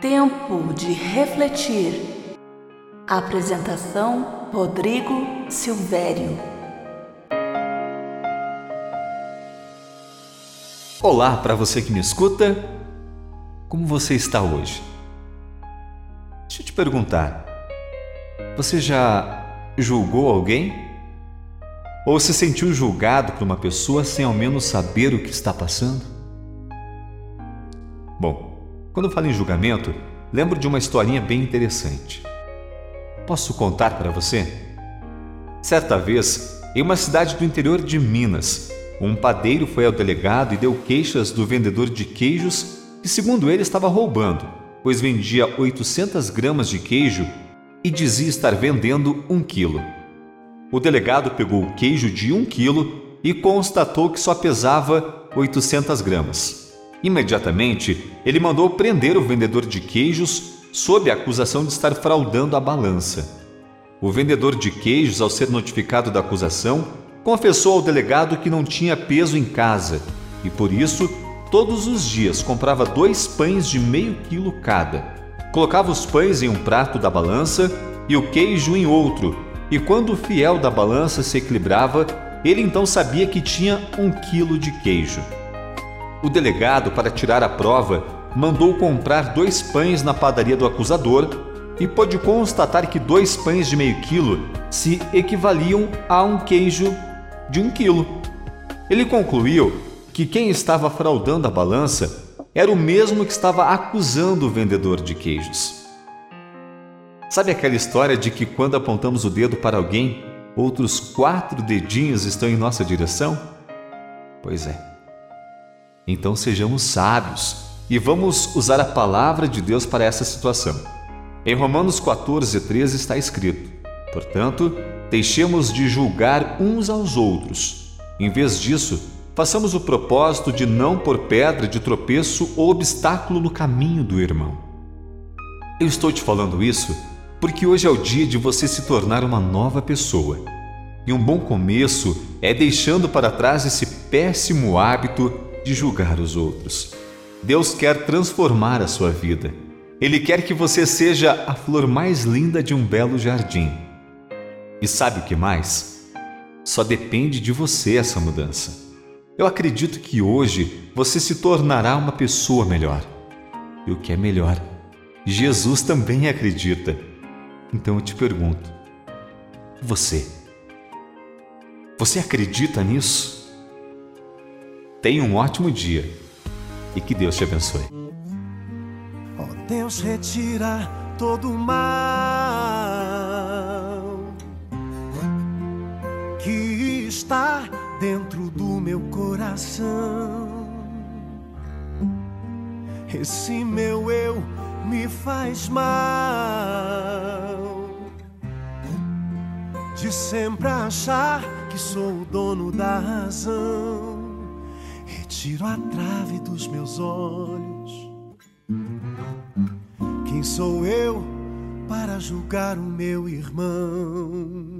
Tempo de refletir. Apresentação: Rodrigo Silvério. Olá para você que me escuta. Como você está hoje? Deixa eu te perguntar. Você já julgou alguém? Ou se sentiu julgado por uma pessoa sem ao menos saber o que está passando? Bom, quando falo em julgamento, lembro de uma historinha bem interessante. Posso contar para você? Certa vez, em uma cidade do interior de Minas, um padeiro foi ao delegado e deu queixas do vendedor de queijos que, segundo ele, estava roubando, pois vendia 800 gramas de queijo e dizia estar vendendo um quilo. O delegado pegou o queijo de um quilo e constatou que só pesava 800 gramas. Imediatamente, ele mandou prender o vendedor de queijos sob a acusação de estar fraudando a balança. O vendedor de queijos, ao ser notificado da acusação, confessou ao delegado que não tinha peso em casa e, por isso, todos os dias comprava dois pães de meio quilo cada. Colocava os pães em um prato da balança e o queijo em outro, e quando o fiel da balança se equilibrava, ele então sabia que tinha um quilo de queijo. O delegado, para tirar a prova, mandou comprar dois pães na padaria do acusador e pôde constatar que dois pães de meio quilo se equivaliam a um queijo de um quilo. Ele concluiu que quem estava fraudando a balança era o mesmo que estava acusando o vendedor de queijos. Sabe aquela história de que quando apontamos o dedo para alguém, outros quatro dedinhos estão em nossa direção? Pois é. Então sejamos sábios e vamos usar a palavra de Deus para essa situação. Em Romanos 14, 13 está escrito: Portanto, deixemos de julgar uns aos outros. Em vez disso, façamos o propósito de não pôr pedra de tropeço ou obstáculo no caminho do irmão. Eu estou te falando isso porque hoje é o dia de você se tornar uma nova pessoa. E um bom começo é deixando para trás esse péssimo hábito de julgar os outros. Deus quer transformar a sua vida. Ele quer que você seja a flor mais linda de um belo jardim. E sabe o que mais? Só depende de você essa mudança. Eu acredito que hoje você se tornará uma pessoa melhor. E o que é melhor? Jesus também acredita. Então eu te pergunto: você? Você acredita nisso? Tenha um ótimo dia e que Deus te abençoe. Oh, Deus, retira todo o mal que está dentro do meu coração. Esse meu eu me faz mal de sempre achar que sou o dono da razão Retiro a trave dos meus olhos. Quem sou eu para julgar o meu irmão?